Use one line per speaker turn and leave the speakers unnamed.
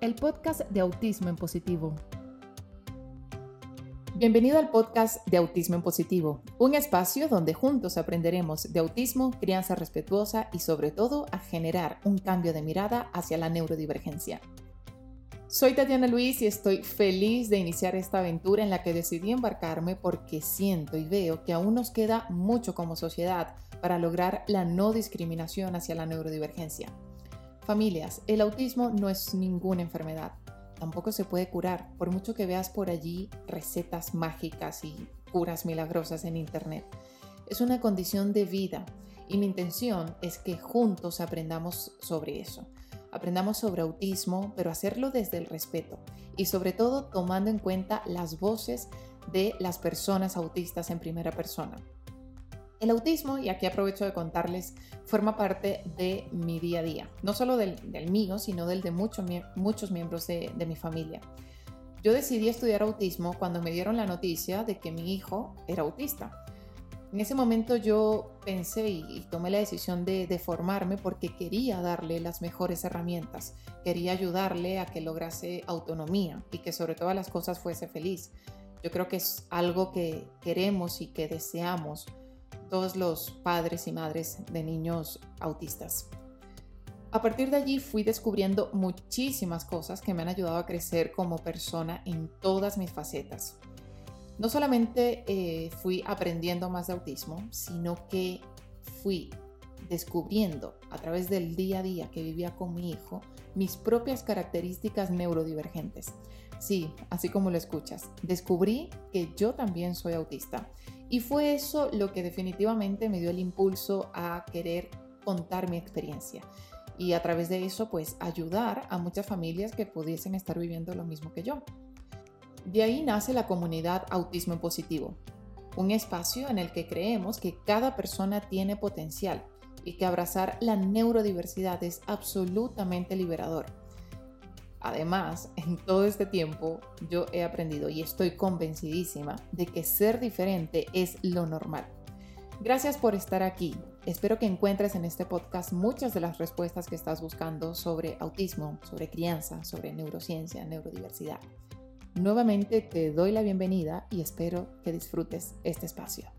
el podcast de Autismo en Positivo. Bienvenido al podcast de Autismo en Positivo, un espacio donde juntos aprenderemos de autismo, crianza respetuosa y sobre todo a generar un cambio de mirada hacia la neurodivergencia. Soy Tatiana Luis y estoy feliz de iniciar esta aventura en la que decidí embarcarme porque siento y veo que aún nos queda mucho como sociedad para lograr la no discriminación hacia la neurodivergencia. Familias, el autismo no es ninguna enfermedad, tampoco se puede curar, por mucho que veas por allí recetas mágicas y curas milagrosas en Internet. Es una condición de vida y mi intención es que juntos aprendamos sobre eso. Aprendamos sobre autismo, pero hacerlo desde el respeto y sobre todo tomando en cuenta las voces de las personas autistas en primera persona. El autismo, y aquí aprovecho de contarles, forma parte de mi día a día, no solo del, mío, sino del de muchos miembros de, mi familia. Yo decidí estudiar autismo cuando me dieron la noticia de que mi hijo era autista. En ese momento yo pensé y, tomé la decisión de, de, formarme porque quería darle las mejores herramientas, quería ayudarle a que lograse autonomía y que sobre todas las cosas fuese feliz. Yo creo que es algo que queremos y que deseamos todos los padres y madres de niños autistas. A partir de allí fui descubriendo muchísimas cosas que me han ayudado a crecer como persona en todas mis facetas. No solamente eh, fui aprendiendo más de autismo, sino que fui descubriendo a través del día a día que vivía con mi hijo mis propias características neurodivergentes. Sí, así como lo escuchas, descubrí que yo también soy autista y fue eso lo que definitivamente me dio el impulso a querer contar mi experiencia y a través de eso pues ayudar a muchas familias que pudiesen estar viviendo lo mismo que yo. De ahí nace la comunidad Autismo Positivo, un espacio en el que creemos que cada persona tiene potencial y que abrazar la neurodiversidad es absolutamente liberador Además, en todo este tiempo yo he aprendido y estoy convencidísima de que ser diferente es lo normal. Gracias por estar aquí. Espero que encuentres en este podcast muchas de las respuestas que estás buscando sobre autismo, sobre crianza, sobre neurociencia, neurodiversidad. Nuevamente te doy la bienvenida y espero que disfrutes este espacio.